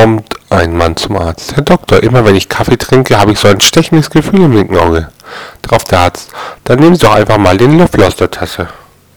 kommt ein Mann zum Arzt. Herr Doktor, immer wenn ich Kaffee trinke, habe ich so ein stechendes Gefühl im linken Auge. Darauf der Arzt. Dann nehmen Sie doch einfach mal den Löffel aus der Tasse.